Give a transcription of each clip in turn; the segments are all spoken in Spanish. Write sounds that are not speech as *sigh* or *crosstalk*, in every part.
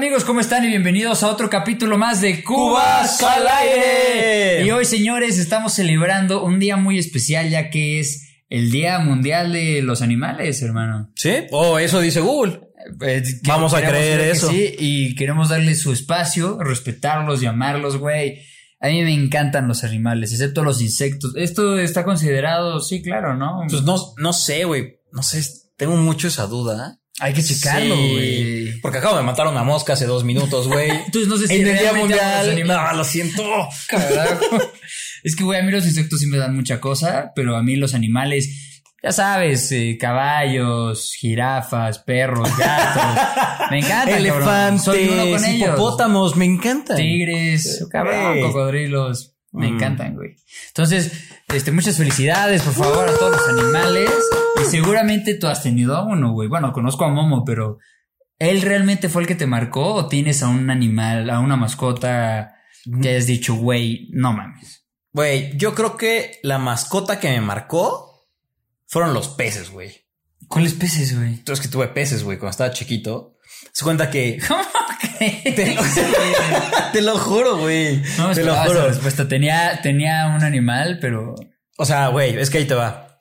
amigos? ¿Cómo están? Y bienvenidos a otro capítulo más de Cubas al aire. Y hoy, señores, estamos celebrando un día muy especial ya que es el Día Mundial de los Animales, hermano. ¿Sí? Oh, eso dice Google. Eh, Vamos a creer eso. Sí, y queremos darles su espacio, respetarlos, llamarlos, güey. A mí me encantan los animales, excepto los insectos. Esto está considerado, sí, claro, ¿no? Pues no, no sé, güey. No sé, tengo mucho esa duda. Hay que checarlo, Sí. güey. Porque acabo de matar a una mosca hace dos minutos, güey. *laughs* Entonces no sé si en el Día Mundial. No, lo siento. Carajo. *laughs* es que, güey, a mí los insectos sí me dan mucha cosa, pero a mí los animales, ya sabes, eh, caballos, jirafas, perros, gatos, *laughs* me encantan. cabrón. Soy uno con Elefantes, ellos. hipopótamos, me encantan. Tigres, cabrón, cocodrilos. Me Mm. encantan, güey. Entonces, este, muchas felicidades, por favor, a todos los animales. Y seguramente tú has tenido a uno, güey. Bueno, conozco a Momo, pero ¿él realmente fue el que te marcó o tienes a un animal, a una mascota que hayas dicho, güey, no mames? Güey, yo creo que la mascota que me marcó fueron los peces, güey. ¿Cuáles peces, güey? Entonces que tuve peces, güey, cuando estaba chiquito. Se cuenta que. *laughs* *laughs* Te lo, te lo juro, güey. No me te lo esa juro. respuesta. Tenía, tenía un animal, pero O sea, güey, es que ahí te va.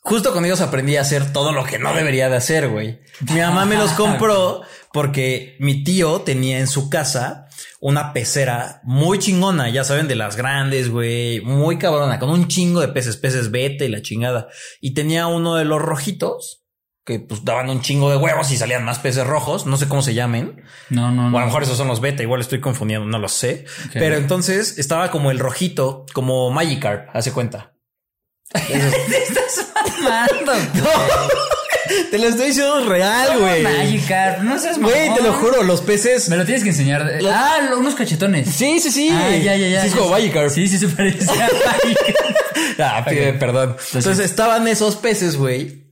Justo con ellos aprendí a hacer todo lo que no debería de hacer, güey. Mi mamá me los compró porque mi tío tenía en su casa una pecera muy chingona, ya saben, de las grandes, güey, muy cabrona, con un chingo de peces, peces vete y la chingada. Y tenía uno de los rojitos que pues daban un chingo de huevos y salían más peces rojos, no sé cómo se llamen. no, no, O a no. lo mejor esos son los beta, igual estoy confundiendo, no lo sé. Pero entonces estaba como el rojito, como Magikarp, hace cuenta. *laughs* te estás mamando, *laughs* Te lo estoy diciendo real, güey. Magikarp, no seas Güey, te lo juro, los peces. Me lo tienes que enseñar. Los- Ah, unos cachetones. Sí, sí, sí. Ah, ya, ya, ya. Sí, es como. Magikarp. Sí, sí, se parece a *laughs* Magikarp. Ah, pide Ok. perdón. Entonces estaban esos peces, güey.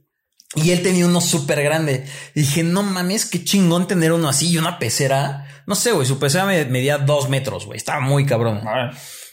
Y él tenía uno súper grande. Y dije, no mames, qué chingón tener uno así y una pecera. No sé, güey, su pecera me- medía dos metros, güey. Estaba muy cabrón.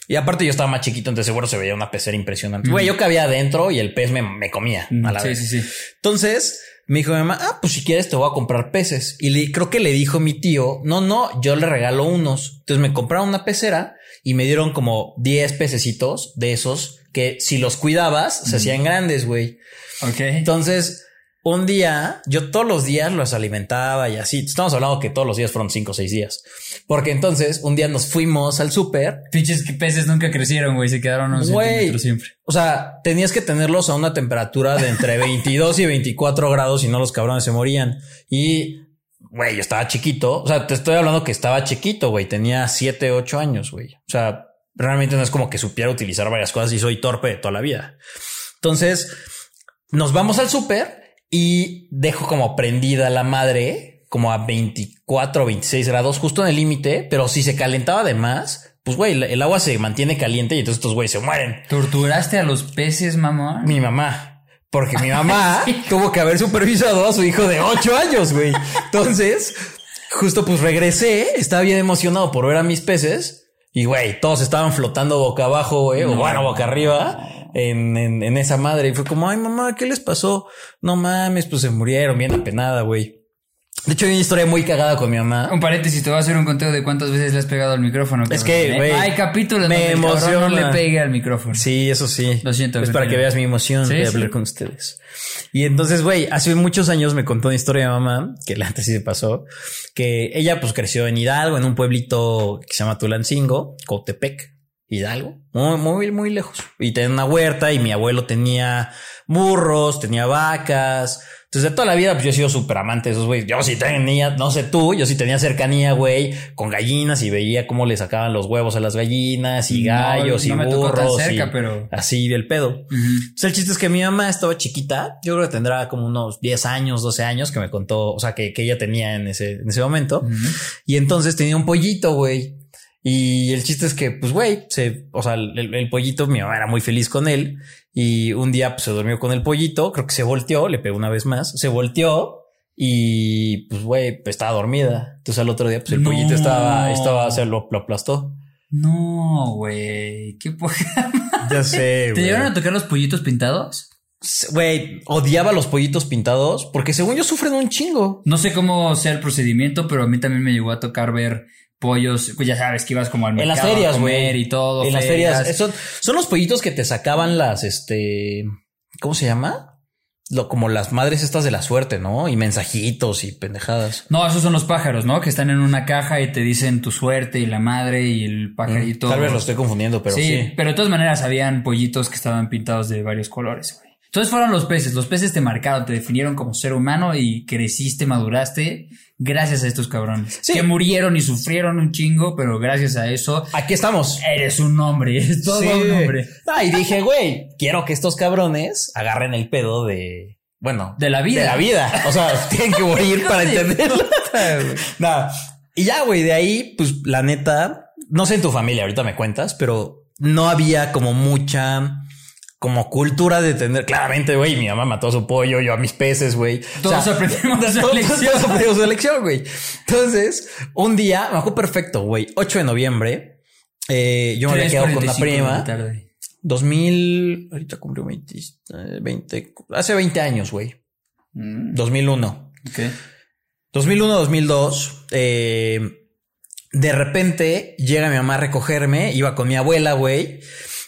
Y aparte yo estaba más chiquito, entonces seguro se veía una pecera impresionante. Güey, yo cabía adentro y el pez me, me comía. a la Sí, vez. sí, sí. Entonces me dijo mi mamá, ah, pues si quieres te voy a comprar peces. Y le, creo que le dijo mi tío, no, no, yo le regalo unos. Entonces me compraron una pecera y me dieron como 10 pececitos de esos que si los cuidabas se hacían grandes, güey. Ok. Entonces, un día, yo todos los días los alimentaba y así. Estamos hablando que todos los días fueron 5 o 6 días. Porque entonces un día nos fuimos al súper Pinches que peces nunca crecieron, güey. Se quedaron unos Güey. centímetros siempre. O sea, tenías que tenerlos a una temperatura de entre *laughs* 22 y 24 grados y no los cabrones se morían. Y, güey, yo estaba chiquito. O sea, te estoy hablando que estaba chiquito, güey. Tenía 7, 8 años, güey. O sea, realmente no es como que supiera utilizar varias cosas y soy torpe de toda la vida. Entonces, nos vamos al súper y dejo como prendida la madre como a 24 o 26 grados, justo en el límite, pero si se calentaba de más, pues güey, el- agua se mantiene caliente y entonces estos güeyes se mueren. ¿Torturaste a los peces, mamá? Mi mamá. Porque mi mamá *laughs* tuvo que haber supervisado a su hijo de 8 años, güey. Entonces, justo pues regresé, estaba bien emocionado por ver a mis peces y güey, todos estaban flotando boca abajo, güey, o No. bueno, boca arriba en, en, en esa madre. Y fue como, ay mamá, ¿qué les pasó? No mames, pues se murieron bien apenada, güey. De hecho, hay una historia muy cagada con mi mamá. Un paréntesis, te voy a hacer un conteo de cuántas veces le has pegado al micrófono. Es que, güey, Hay capítulos me donde el no le pegue al micrófono. Sí, eso sí. Lo siento, Es para que veas mi emoción Sí, de hablar con ustedes. Y entonces, güey, hace muchos años me contó una historia de mamá, que la antes sí se pasó, que ella pues creció en Hidalgo, en un pueblito que se llama Tulancingo, Cotepec, Hidalgo, muy, muy, muy lejos. Y tenía una huerta y mi abuelo tenía burros, tenía vacas. Entonces, de toda la vida, pues yo he sido súper amante de esos güeyes. Yo sí tenía, no sé tú, yo sí tenía cercanía, güey, con gallinas y veía cómo le sacaban los huevos a las gallinas y gallos no y me tocó tan burros. cerca, y pero- Así del pedo. Entonces, el chiste es que mi mamá estaba chiquita. Yo creo que tendrá como unos 10 años, 12 años que me contó, o sea, que, que ella tenía en ese, en ese momento. Y entonces tenía un pollito, güey. Y el chiste es que, pues, güey, se, o sea, el, el pollito, mi mamá era muy feliz con él. Y un día pues, se durmió con el pollito. Creo que se volteó, le pegó una vez más. Se volteó y, pues, güey, pues, estaba dormida. Entonces al otro día, pues, el No. pollito estaba, estaba, se lo, lo aplastó. No, güey. Qué poca. *laughs* Ya sé, ¿Te llegaron a tocar los pollitos pintados? Güey, odiaba los pollitos pintados porque según yo sufren un chingo. No sé cómo sea el procedimiento, pero a mí también me llegó a tocar ver pollos, pues ya sabes que ibas como al mercado en las ferias, a comer güey. y todo. En las ferias. Son, son los pollitos que te sacaban las, este, ¿cómo se llama? Lo, como las madres estas de la suerte, ¿no? Y mensajitos y pendejadas. No, esos son los pájaros, ¿no? Que están en una caja y te dicen tu suerte y la madre y el pajarito. Mm, tal vez lo estoy confundiendo, pero sí. sí. Pero de todas maneras habían pollitos que estaban pintados de varios colores, güey. Entonces fueron los peces. Los peces te marcaron, te definieron como ser humano y creciste, maduraste gracias a estos cabrones. Sí. Que murieron y sufrieron un chingo, pero gracias a eso Aquí estamos. eres un hombre. *laughs* Es todo Sí. un hombre. Ah, y dije, güey, quiero que estos cabrones agarren el pedo de, bueno, De la vida. De la vida. O sea, *laughs* tienen que morir para entenderlo. *laughs* Nada. Y ya, güey, de ahí, pues la neta, no sé en tu familia, ahorita me cuentas, pero no había como mucha como cultura de tener, claramente, güey, mi mamá mató a su pollo, yo a mis peces, güey. Todos aprendimos *laughs* de su todos- lección. todos *laughs* aprendimos su lección, güey. Entonces, un día, me acuerdo perfecto, güey, 8 de noviembre, eh, yo me había quedado con una 3:45 de la prima. tarde. 2000, ahorita cumplió 20, eh, 20, hace 20 años, güey. Mm, 2001. ok. 2001, 2002. eh, de repente llega mi mamá a recogerme, iba con mi abuela, güey.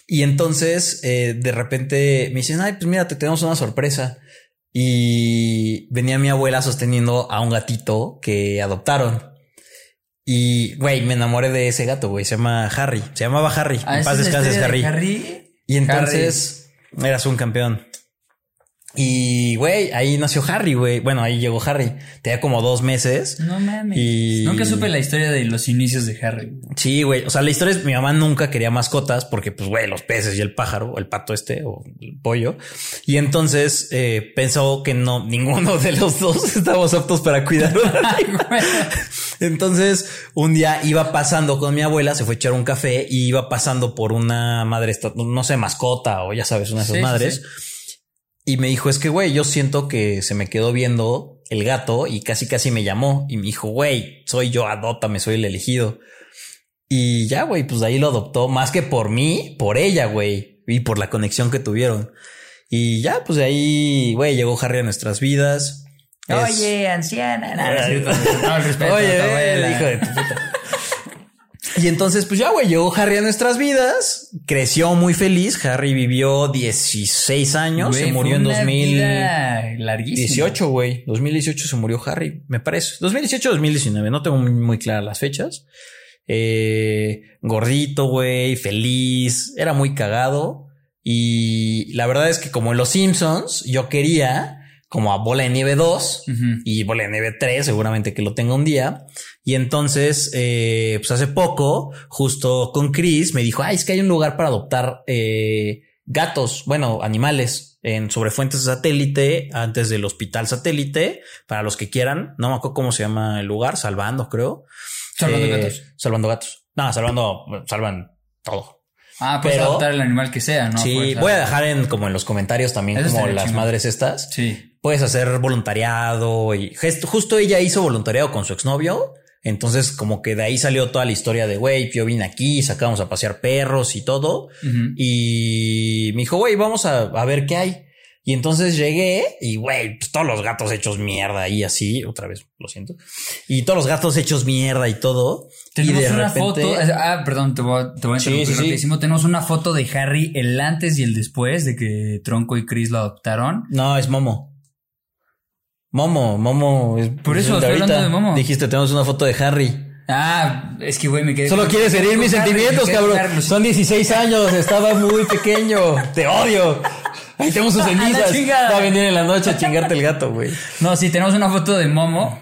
Y entonces, eh, de repente me dicen, ay, pues mira, te tenemos una sorpresa. Y venía mi abuela sosteniendo a un gatito que adoptaron. Y, güey, me enamoré de ese gato, güey. Se llama Harry. Se llamaba Harry. Ah, en ¿esa paz es la descanses, historia Harry. Harry. Y entonces eras un campeón. Y güey, ahí nació Harry, güey. Bueno, ahí llegó Harry. Tenía como dos meses. No mames. Y- Nunca supe la historia de los inicios de Harry. Sí, güey. O sea, la historia es mi mamá nunca quería mascotas porque, pues, güey, los peces y el pájaro, o el pato este o el pollo. Y entonces eh, pensó que no, *laughs* ninguno de los dos *laughs* estábamos aptos para cuidar. *laughs* Entonces, un día iba pasando con mi abuela, se fue a echar un café y iba pasando por una madre, no sé, mascota o ya sabes, una de esas Sí, sí, madres. sí. Y me dijo, es que, güey, yo siento que se me quedó viendo el gato y casi, casi me llamó y me dijo, güey, soy yo, adóptame, soy el elegido. Y ya, güey, pues de ahí lo adoptó más que por mí, por ella, güey, y por la conexión que tuvieron. Y ya, pues de ahí, güey, llegó Harry a nuestras vidas. Es- Oye, anciana. No, el *laughs* respeto Oye, a tu abuela. hijo de tu puta. Y entonces, pues ya, güey, llegó Harry a nuestras vidas, creció muy feliz. Harry vivió 16 años, se murió en una 2018, vida larguísima. güey. 2018 se murió Harry, me parece. 2018 2019, no tengo muy, muy claras las fechas. Eh, gordito, güey, feliz, era muy cagado. Y la verdad es que como en Los Simpsons, yo quería como a Bola de Nieve 2 Ujú. y Bola de Nieve 3, seguramente que lo tenga un día. Y entonces, eh, pues hace poco, justo con Chris, me dijo, ay, es que hay un lugar para adoptar eh, gatos, bueno, animales en sobre fuentes de satélite, antes del hospital satélite, para los que quieran. No me acuerdo cómo se llama el lugar, Salvando, creo. Salvando Eh, gatos. Salvando gatos. No, salvando, salvan todo. Ah, puedes pero- adoptar el animal que sea, ¿no? sí, voy a dejar en como en los comentarios también Eso como las madres estas. Sí. Puedes hacer voluntariado y justo ella hizo voluntariado con su exnovio. Entonces, como que de ahí salió toda la historia de güey, yo vine aquí, sacamos a pasear perros y todo. Y me dijo, güey, vamos a, a ver qué hay. Y entonces llegué y, güey, pues todos los gatos hechos mierda y así, otra vez, lo siento. Y todos los gatos hechos mierda y todo. Tenemos y de una repente, foto. Ah, perdón, te voy a, te voy a Sí, sí, sí. rapidísimo. Tenemos una foto de Harry el antes y el después de que Tronco y Chris lo adoptaron. No, es Momo. Momo, Momo. es- Por eso es estoy hablando de Momo. Dijiste, tenemos una foto de Harry. Ah, es que güey, me quedé. Solo quieres herir mis Harry, sentimientos, cabrón. Son 16 años, estaba muy pequeño. Te odio. Ahí tenemos sus *laughs* cenizas. Va a venir en la noche a chingarte el gato, güey. No, sí, tenemos una foto de Momo,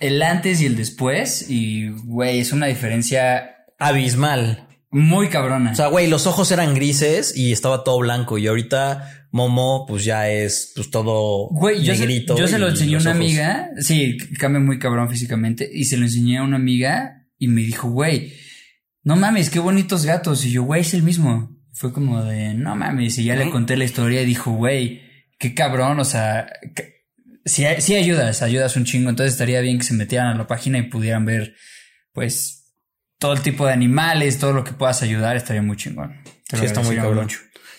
el antes y el después. Y, güey, es una diferencia Abismal. Muy cabrona. O sea, güey, los ojos eran grises y estaba todo blanco. Y ahorita Momo, pues ya es pues todo Güey, yo, se, negrito. yo se lo enseñé a una ojos- amiga. Sí, cambia muy cabrón físicamente. Y se lo enseñé a una amiga y me dijo, güey, no mames, qué bonitos gatos. Y yo, güey, es el mismo. Fue como de, no mames. Y ya le conté la historia y dijo, güey, qué cabrón. O sea, sí, sí ayudas, ayudas un chingo. Entonces estaría bien que se metieran a la página y pudieran ver, pues, todo el tipo de animales, todo lo que puedas ayudar, estaría muy chingón. Te lo Sí, está muy cabrón.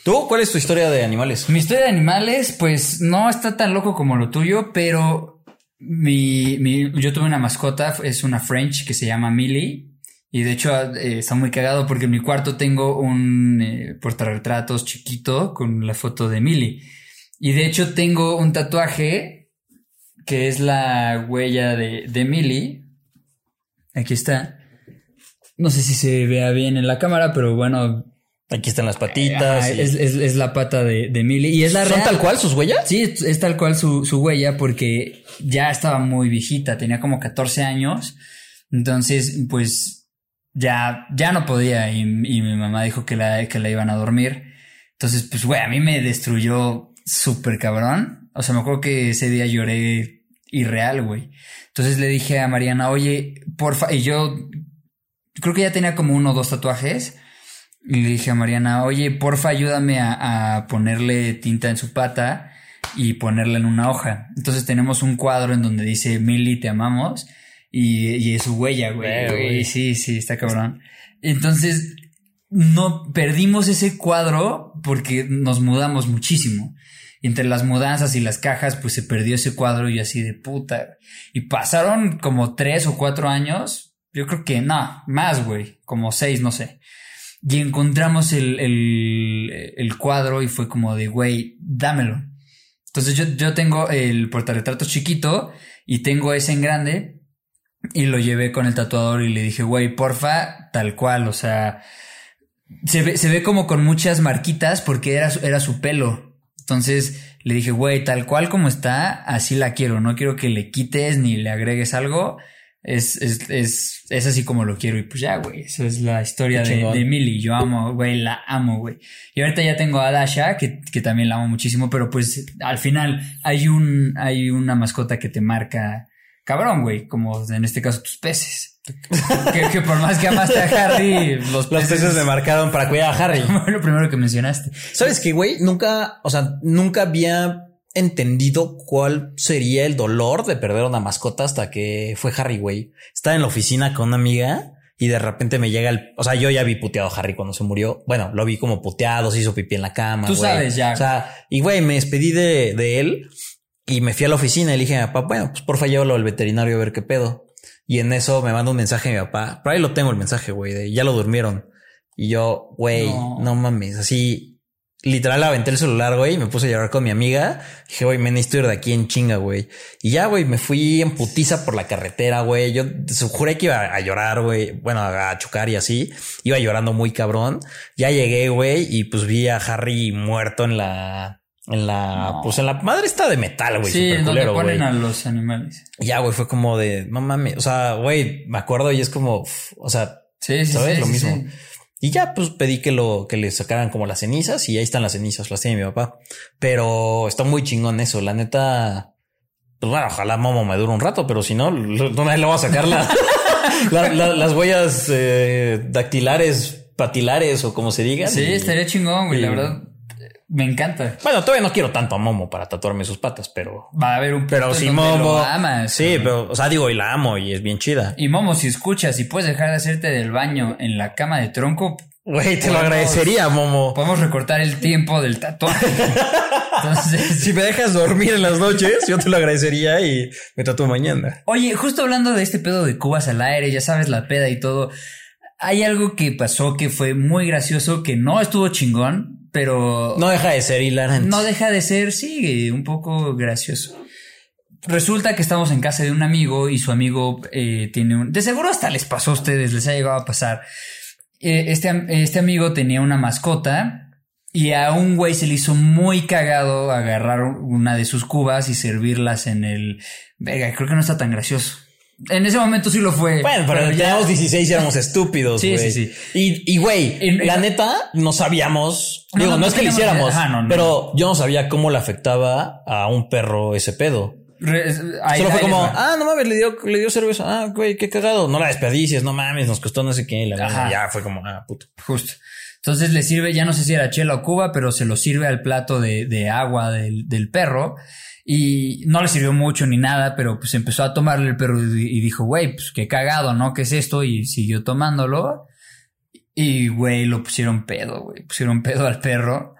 ¿Tú cuál es tu historia de animales? Mi historia de animales, pues no está tan loco como lo tuyo, pero mi, mi- yo tuve una mascota, es una French que se llama Millie. Y de hecho eh, está muy cagado porque en mi cuarto tengo un eh, portarretratos chiquito con la foto de Millie. Y de hecho tengo un tatuaje que es la huella de, de Millie. Aquí está. No sé si se vea bien en la cámara, pero bueno, Aquí están las patitas. Ajá, y- es, es- es la pata de, de Millie. Y es la ¿Son real. tal cual sus huellas? Sí, es, es tal cual su, su huella porque ya estaba muy viejita, tenía como 14 años. Entonces, pues ya, ya no podía y, y mi mamá dijo que la, que la iban a dormir. Entonces, pues, güey, a mí me destruyó súper cabrón. O sea, me acuerdo que ese día lloré irreal, güey. Entonces le dije a Mariana, oye, porfa, y yo creo que ya tenía como uno o dos tatuajes. Y le dije a Mariana, oye, porfa, ayúdame a, a ponerle tinta en su pata y ponerla en una hoja. Entonces tenemos un cuadro en donde dice, Milly, te amamos. Y, y es su huella, güey. Güey. güey. Sí, sí, está cabrón. Entonces, no perdimos ese cuadro porque nos mudamos muchísimo. Y entre las mudanzas y las cajas, pues se perdió ese cuadro y así de puta. Y pasaron como tres o cuatro años. Yo creo que no, más, güey. Como seis, no sé. Y encontramos el, el, cuadro y fue como de, güey, dámelo. Entonces yo, yo tengo el portarretrato chiquito y tengo ese en grande y lo llevé con el tatuador y le dije, güey, porfa, tal cual, o sea, se ve, se ve como con muchas marquitas porque era, era su pelo. Entonces le dije, güey, tal cual como está, así la quiero, no quiero que le quites ni le agregues algo. Es, es, es, es así como lo quiero. Y pues ya, güey. Esa es la historia de, de Millie. Yo amo, güey, la amo, güey. Y ahorita ya tengo a Dasha, que, que también la amo muchísimo, pero pues al final hay un, hay una mascota que te marca cabrón, güey. Como en este caso tus peces. *laughs* que, que por más que amaste a Harry, los Los peces, peces me marcaron para cuidar a Harry. *laughs* lo primero que mencionaste. ¿Sabes qué, güey? Nunca, o sea, nunca había entendido cuál sería el dolor de perder una mascota hasta que fue Harry, güey. Estaba en la oficina con una amiga y de repente me llega el, o sea, yo ya vi puteado a Harry cuando se murió. Bueno, lo vi como puteado, se hizo pipí en la cama. Tú sabes ya. O sea, y güey, me despedí de, de él y me fui a la oficina y le dije a mi papá, bueno, pues porfa, llévalo al veterinario a ver qué pedo. Y en eso me manda un mensaje mi papá. Por ahí lo tengo el mensaje, güey, de ya lo durmieron. Y yo, güey, No. no. mames, así literal aventé el celular, güey, y me puse a llorar con mi amiga. Dije, güey, me necesito ir de aquí en chinga, güey. Y ya, güey, me fui en putiza por la carretera, güey. Yo juré que iba a llorar, güey. Bueno, a chocar y así. Iba llorando muy cabrón. Ya llegué, güey, y pues vi a Harry muerto en la, en la, No. pues en la madre está de metal, güey. sí, donde ponen a los animales. Ya, güey, fue como de, no mames. O sea, güey, me acuerdo y es como, uf, o sea, Sí, sí, ¿Sabes? sí, Lo mismo. Y ya pues pedí que lo que le sacaran como las cenizas y ahí están las cenizas, las tiene mi papá. Pero está muy chingón eso, la neta. Pues bueno, ojalá Momo me dure un rato, pero si no, lo- no le voy a sacar la- *laughs* la- la- las huellas eh, dactilares, patilares o como se diga. Sí, estaría chingón, güey. La verdad, me encanta. Bueno, todavía no quiero tanto a Momo para tatuarme sus patas, pero. Va a haber un Pero si Momo. amas. sí, pero, o sea, digo, y la amo y es bien chida. Y Momo, si escuchas y puedes dejar de hacerte del baño en la cama de tronco, Güey, te lo agradecería, Momo. podemos recortar el tiempo del tatuaje. *laughs* Entonces, Si me dejas dormir en las noches, yo te lo agradecería y me tatúo mañana. oye, justo hablando de este pedo de cubas al aire, ya sabes, la peda y todo. Hay algo que pasó que fue muy gracioso, que no estuvo chingón, pero No deja de ser hilarante. no deja de ser, sí, un poco gracioso. Resulta que estamos en casa de un amigo y su amigo eh, tiene un... De seguro hasta les pasó a ustedes, les ha llegado a pasar. Eh, este, este amigo tenía una mascota y a un güey se le hizo muy cagado agarrar una de sus cubas y servirlas en el... Venga, creo que no está tan gracioso. En ese momento sí lo fue. Bueno, pero, ya- teníamos 16 y éramos estúpidos, Sí, güey. sí, sí. Y, y güey, Y- la neta, no sabíamos. No, digo, no, no, no es que lo hiciéramos. Ajá, pero yo no sabía cómo le afectaba a un perro ese pedo. Re- ahí- Solo fue ahí como, ah, no mames, le dio, le dio cerveza. Ah, güey, qué cagado. No la desperdicies, no mames, nos costó no sé qué. Y la Ajá. ya fue como, ah, puto. Justo. Entonces le sirve, ya no sé si era chela o cuba, pero se lo sirve al plato de, de agua del, del perro. Y no le sirvió mucho ni nada, pero pues empezó a tomarle el perro y dijo, güey, pues qué cagado, ¿no? ¿Qué es esto? Y siguió tomándolo. Y, güey, lo pusieron pedo, güey. Pusieron pedo al perro.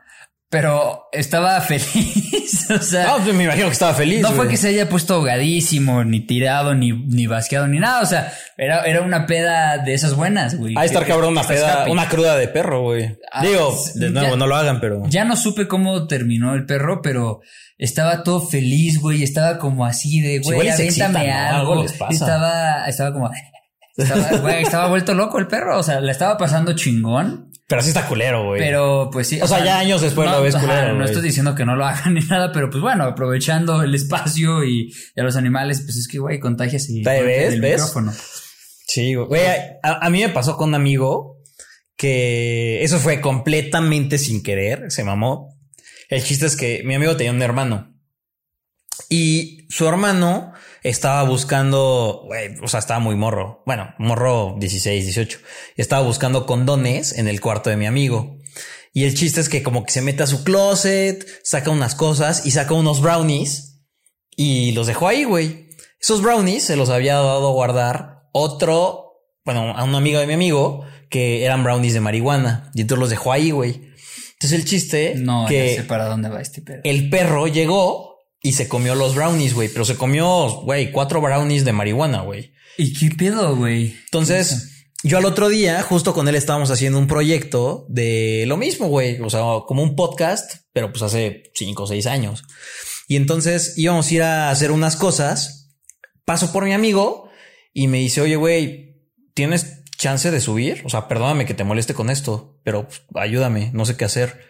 Pero estaba *laughs* feliz. o sea. No, pues me imagino que estaba feliz. No fue que se haya puesto ahogadísimo, ni tirado, ni, ni basqueado, ni nada. O sea, era, era una peda de esas buenas, güey. De estar Que- cabrón una peda, una cruda de perro, güey. Ah, Digo, de nuevo, ya- no lo hagan, pero. Ya no supe cómo terminó el perro, pero estaba todo feliz, güey. Estaba como así de, güey, excitan, ¿no? algo. Algo les pasa. Estaba, estaba como, *laughs* estaba, güey, estaba vuelto loco el perro. O sea, le estaba pasando chingón. Pero así está culero, güey. Pero pues sí. O sea, ya años después lo ves ajá, culero, No estoy diciendo que no lo hagan *laughs* ni nada, pero pues bueno, aprovechando el espacio y, y a los animales, pues es que, güey, contagias y ¿Ves? el ¿Ves? micrófono. Sí, güey. Güey, a, a mí me pasó con un amigo que eso fue completamente sin querer, se mamó. El chiste es que mi amigo tenía un hermano y su hermano estaba buscando, o sea, estaba muy morro. Bueno, morro 16, 18. Estaba buscando condones en el cuarto de mi amigo. Y el chiste es que como que se mete a su closet, saca unas cosas y saca unos brownies y los dejó ahí, güey. Esos brownies se los había dado a guardar otro, bueno, a un amigo de mi amigo que eran brownies de marihuana y entonces los dejó ahí, güey. Entonces el chiste No, que ya sé para dónde va este pedo. el perro llegó y se comió los brownies, güey, pero se comió, güey, cuatro brownies de marihuana, güey. ¿Y qué pedo, güey? Entonces, yo al otro día, justo con él estábamos haciendo un proyecto de lo mismo, güey. O sea, como un podcast, pero pues hace cinco o seis años. Y entonces íbamos a ir a hacer unas cosas. Paso por mi amigo y me dice, oye, güey, ¿tienes chance de subir? O sea, perdóname que te moleste con esto, pero pues, ayúdame, no sé qué hacer.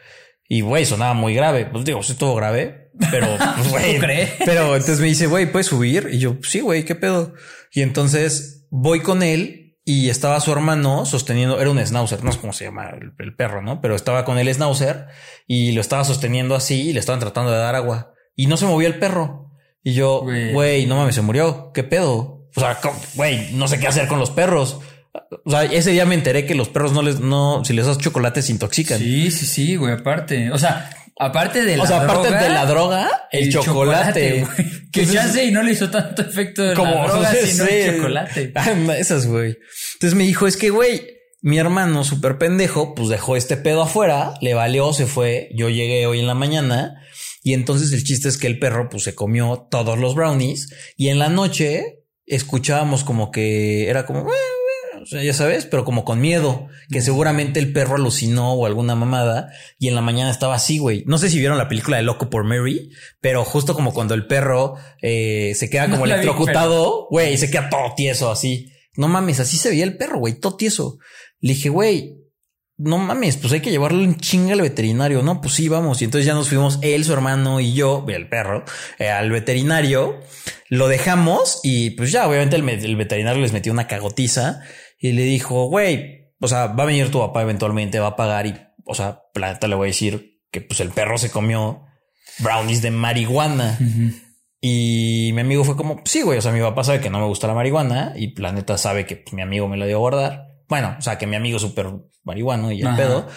Y güey, sonaba muy grave. Pues digo, sí estuvo grave, pero *laughs* pues, güey. Pero entonces me dice, güey, ¿puedes subir? Y yo, sí, güey, ¿qué pedo? Y entonces voy con él y estaba su hermano sosteniendo, era un schnauzer, no sé cómo se llama el, el perro, ¿no? Pero estaba con el schnauzer y lo estaba sosteniendo así y le estaban tratando de dar agua y no se movía el perro. Y yo, Güey. no mames, se murió. ¿Qué pedo? O sea, güey, no sé qué hacer con los perros. O sea, ese día me enteré que los perros no les, no, si les das chocolate se intoxican. Sí, sí, sí, güey, aparte. O sea, aparte de la o sea, aparte droga, de la droga, el, chocolate. güey. *laughs* Que chance y no le hizo tanto efecto de la droga, *laughs* sino el chocolate. Ah, Esas, güey. Entonces me dijo, es que, güey, mi hermano súper pendejo, pues dejó este pedo afuera, le valió, se fue. Yo llegué hoy en la mañana y entonces el chiste es que el perro, pues se comió todos los brownies y en la noche escuchábamos como que era como, o sea, ya sabes, pero como con miedo, que seguramente el perro alucinó o alguna mamada y en la mañana estaba así, güey. No sé si vieron la película de Loco por Mary, pero justo como cuando el perro eh, se queda como *laughs* No electrocutado, güey, y se queda todo tieso así. No mames, así se veía el perro, güey, todo tieso. Le dije, güey, no mames, pues hay que llevarlo en chinga al veterinario. No, pues sí, vamos. Y entonces ya nos fuimos él, su hermano y yo, el perro, eh, al veterinario. Lo dejamos y pues ya, obviamente el, me- el veterinario les metió una cagotiza y le dijo, güey, o sea, va a venir tu papá eventualmente, va a pagar y, o sea, la neta le voy a decir que pues el perro se comió brownies de marihuana. Y mi amigo fue como, sí, güey, o sea, mi papá sabe que no me gusta la marihuana y la neta sabe que pues, mi amigo me lo dio a guardar. Bueno, o sea, que mi amigo es súper marihuano y el Ajá. pedo.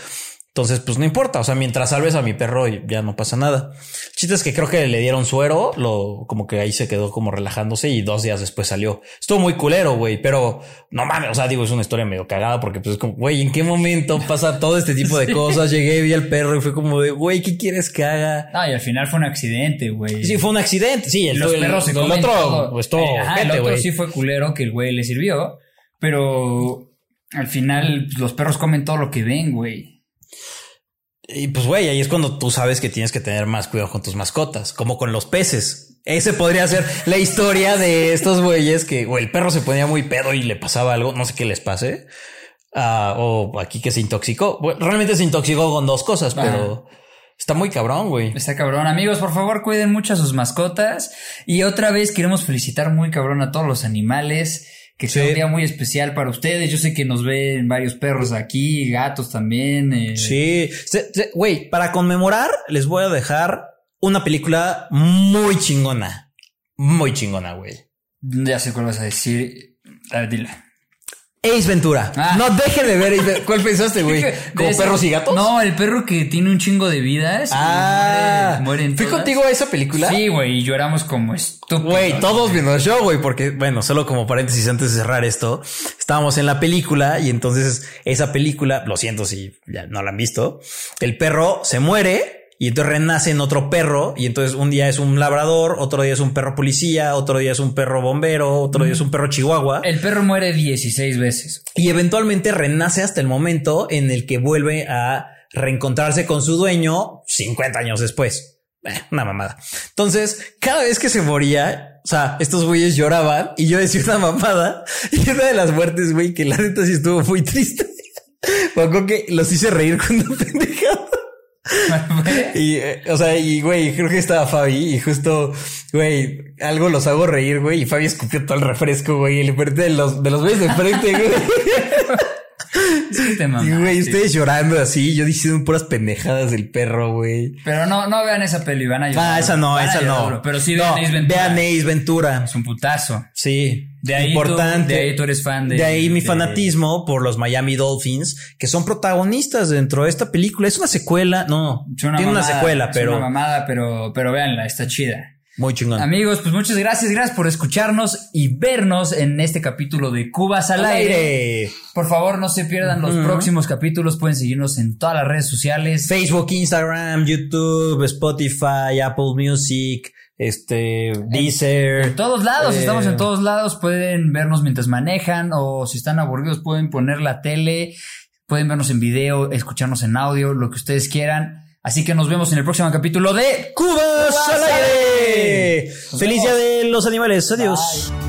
Entonces, pues no importa. O sea, mientras salves a mi perro, ya no pasa nada. El Chiste es que creo que le dieron suero, lo como que ahí se quedó como relajándose y dos días después salió. Estuvo muy culero, güey, pero no mames. O sea, digo, es una historia medio cagada porque, pues, es como, güey, ¿en qué momento pasa todo este tipo de *laughs* cosas? Llegué, vi al perro y fue como de, güey, ¿qué quieres que haga? Ah, y al final fue un accidente, güey. Sí, fue un accidente. Sí, el, los el- perros se el otro, todo. pues todo, Eh, el otro sí fue culero que el güey le sirvió, pero al final pues, los perros comen todo lo que ven, güey. Y pues, güey, ahí es cuando tú sabes que tienes que tener más cuidado con tus mascotas, como con los peces. Ese podría ser la historia de estos güeyes que, güey, el perro se ponía muy pedo y le pasaba algo, no sé qué les pase. Ah, o aquí que se intoxicó. Bueno, realmente se intoxicó con dos cosas, pero está muy cabrón, güey. Está cabrón. Amigos, por favor, cuiden mucho a sus mascotas. Y otra vez queremos felicitar muy cabrón a todos los animales. Que sea Sí. un día muy especial para ustedes. Yo sé que nos ven varios perros aquí, gatos también. eh, Sí, güey, para conmemorar les voy a dejar una película muy chingona. Muy chingona, güey. Ya sé cuál vas a decir. A ver, dile. Ace Ventura. Ah. No dejen de ver Ace Ventura. ¿Cuál pensaste, güey? *laughs* ¿Como perros y gatos? No, el perro que tiene un chingo de vidas. Ah, muere- mueren ¿fui todas. contigo a esa película? Sí, güey, y lloramos como estúpidos. Güey, todos viendo el show, güey, porque, bueno, solo como paréntesis antes de cerrar esto, estábamos en la película y entonces esa película, lo siento si ya no la han visto, el perro se muere y entonces renace en otro perro y entonces un día es un labrador, otro día es un perro policía, otro día es un perro bombero, otro día es un perro chihuahua El perro muere 16 veces. y eventualmente renace hasta el momento en el que vuelve a reencontrarse con su dueño 50 años después. Eh, una mamada. Entonces, cada vez que se moría, o sea, estos güeyes lloraban y yo decía una mamada *laughs* y una de las muertes, güey, que la neta sí estuvo muy triste. *laughs* Me que los hice reír con una *laughs* pendejada. *laughs* Y, eh, o sea, y güey, creo que estaba Fabi y justo, güey, algo los hago reír, güey, y Fabi escupió todo el refresco, güey, y le de los, de los güeyes de frente, güey. *laughs* Sí, te Y güey, ustedes llorando así, yo diciendo puras pendejadas del perro, güey. Pero no, no vean esa peli, van a llorar. Ah, esa no, esa llorar no. Pero sí No, vean Ace Ventura. Vean Ace Ventura. Es un putazo. Sí. De ahí importante. tú- de ahí tú eres fan de- De ahí mi de- fanatismo por los Miami Dolphins, que son protagonistas dentro de esta película. Es una secuela, no, Es una tiene una secuela, es pero una mamada, pero, pero véanla, está chida. muy chingón. Amigos, pues muchas gracias, gracias por escucharnos y vernos en este capítulo de Cubas al, Al aire. aire. Por favor, no se pierdan los próximos capítulos. Pueden seguirnos en todas las redes sociales. Facebook, Instagram, YouTube, Spotify, Apple Music, este, Deezer. En todos lados, Eh, estamos en todos lados. Pueden vernos mientras manejan o si están aburridos pueden poner la tele, pueden vernos en video, escucharnos en audio, lo que ustedes quieran. Así que nos vemos en el próximo capítulo de Cubas al aire. Feliz día de los animales. Adiós. Bye.